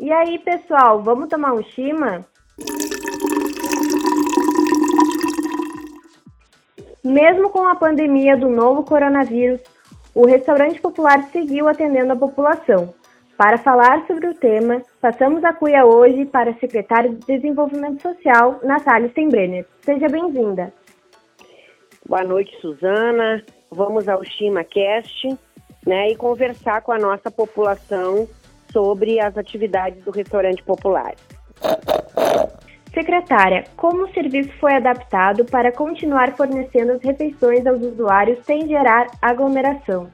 E aí, pessoal, vamos tomar um chima? Mesmo com a pandemia do novo coronavírus, o restaurante popular seguiu atendendo a população. Para falar sobre o tema, passamos a cuia hoje para a secretária de Desenvolvimento Social, Natália Steinbrenner. Seja bem-vinda. Boa noite, Suzana. Vamos ao ChimaCast né, e conversar com a nossa população sobre as atividades do restaurante popular. Secretária, como o serviço foi adaptado para continuar fornecendo as refeições aos usuários sem gerar aglomeração?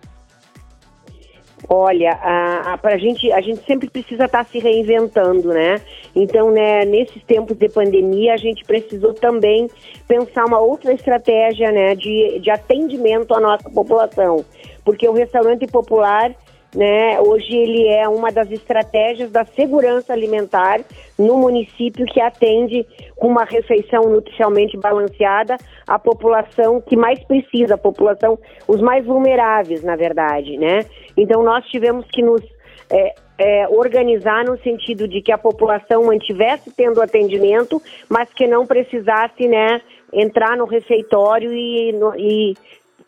Olha, a, a, gente, a gente sempre precisa estar tá se reinventando, né? Então, né, nesses tempos de pandemia, a gente precisou também pensar uma outra estratégia, né, de, de atendimento à nossa população. Porque o restaurante popular, né? Hoje ele é uma das estratégias da segurança alimentar no município que atende com uma refeição nutricionalmente balanceada a população que mais precisa, a população, os mais vulneráveis, na verdade, né? Então nós tivemos que nos é, é, organizar no sentido de que a população mantivesse tendo atendimento, mas que não precisasse, né, entrar no refeitório e, no, e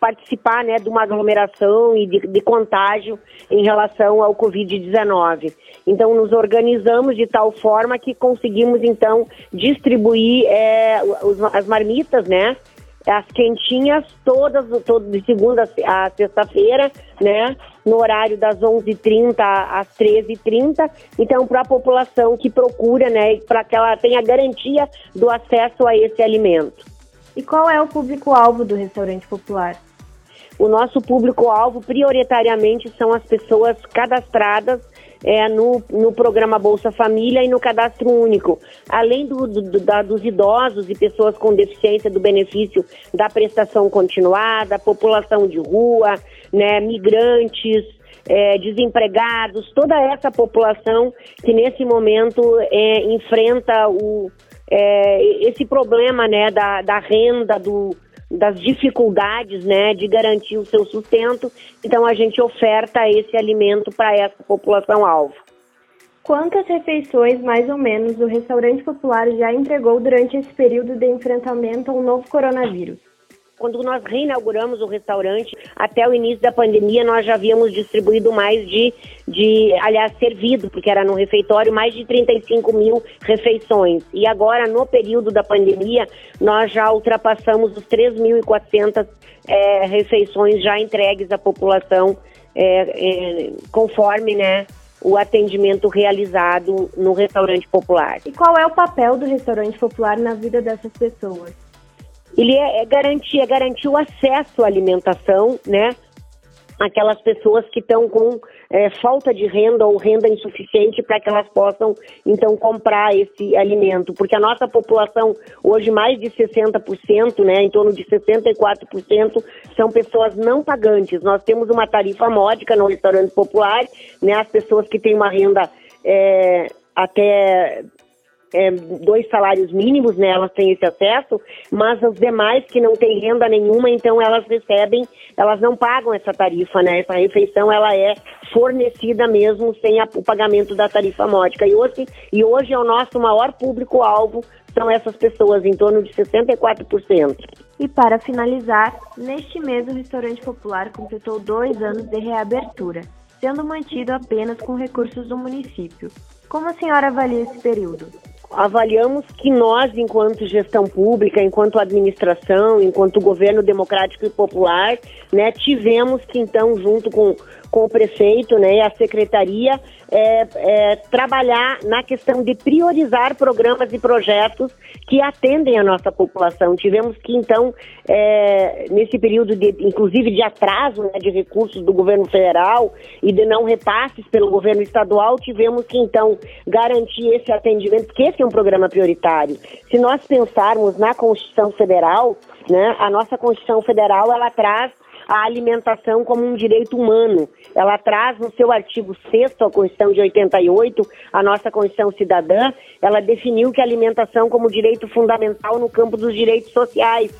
participar né, de uma aglomeração e de, de contágio em relação ao Covid-19. Então, nos organizamos de tal forma que conseguimos, então, distribuir é, os, as marmitas, né? As quentinhas todas, todo, de segunda a sexta-feira, né? No horário das 11h30 às 13h30. Então, para a população que procura, né? Para que ela tenha garantia do acesso a esse alimento. E qual é o público-alvo do restaurante popular? O nosso público-alvo, prioritariamente, são as pessoas cadastradas é, no, no programa Bolsa Família e no Cadastro Único. Além do, do, da, dos idosos e pessoas com deficiência do benefício da prestação continuada, população de rua, né, migrantes, é, desempregados, toda essa população que nesse momento é, enfrenta o, é, esse problema né, da, da renda, do, das dificuldades né, de garantir o seu sustento. Então a gente oferta esse alimento para essa população-alvo. Quantas refeições, mais ou menos, o restaurante popular já entregou durante esse período de enfrentamento ao novo coronavírus? Quando nós reinauguramos o restaurante, até o início da pandemia, nós já havíamos distribuído mais de, de aliás, servido, porque era no refeitório, mais de 35 mil refeições. E agora, no período da pandemia, nós já ultrapassamos os 3.400 é, refeições já entregues à população, é, é, conforme, né? o atendimento realizado no restaurante popular. E qual é o papel do restaurante popular na vida dessas pessoas? Ele é, é garantir, é garantir o acesso à alimentação, né? Aquelas pessoas que estão com é, falta de renda ou renda insuficiente para que elas possam, então, comprar esse alimento. Porque a nossa população, hoje, mais de 60%, né, em torno de 64%, são pessoas não pagantes. Nós temos uma tarifa módica no restaurante popular, né, as pessoas que têm uma renda é, até é, dois salários mínimos, né, elas têm esse acesso, mas os demais que não têm renda nenhuma, então elas recebem, elas não pagam essa tarifa, né, essa refeição ela é fornecida mesmo sem a, o pagamento da tarifa módica. E hoje, e hoje é o nosso maior público-alvo, são essas pessoas, em torno de 64%. E para finalizar, neste mês o Restaurante Popular completou dois anos de reabertura, sendo mantido apenas com recursos do município. Como a senhora avalia esse período? Avaliamos que nós, enquanto gestão pública, enquanto administração, enquanto governo democrático e popular, né, tivemos que então, junto com, com o prefeito né, e a secretaria, é, é, trabalhar na questão de priorizar programas e projetos que atendem a nossa população. Tivemos que, então, é, nesse período, de, inclusive de atraso né, de recursos do governo federal e de não repasses pelo governo estadual, tivemos que, então, garantir esse atendimento, é um programa prioritário. Se nós pensarmos na Constituição Federal, né, a nossa Constituição Federal, ela traz a alimentação como um direito humano. Ela traz no seu artigo 6 a Constituição de 88, a nossa Constituição Cidadã, ela definiu que a alimentação como direito fundamental no campo dos direitos sociais.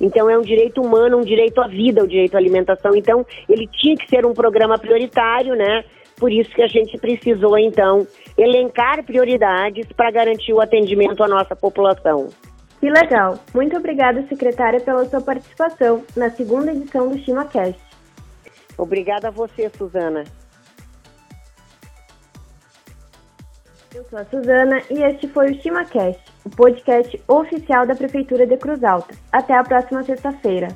Então é um direito humano, um direito à vida, o direito à alimentação. Então ele tinha que ser um programa prioritário, né? Por isso que a gente precisou então elencar prioridades para garantir o atendimento à nossa população. Que legal! Muito obrigada, secretária, pela sua participação na segunda edição do ChimaCast. Obrigada a você, Suzana. Eu sou a Suzana e este foi o ChimaCast, o podcast oficial da Prefeitura de Cruz Alta. Até a próxima sexta-feira.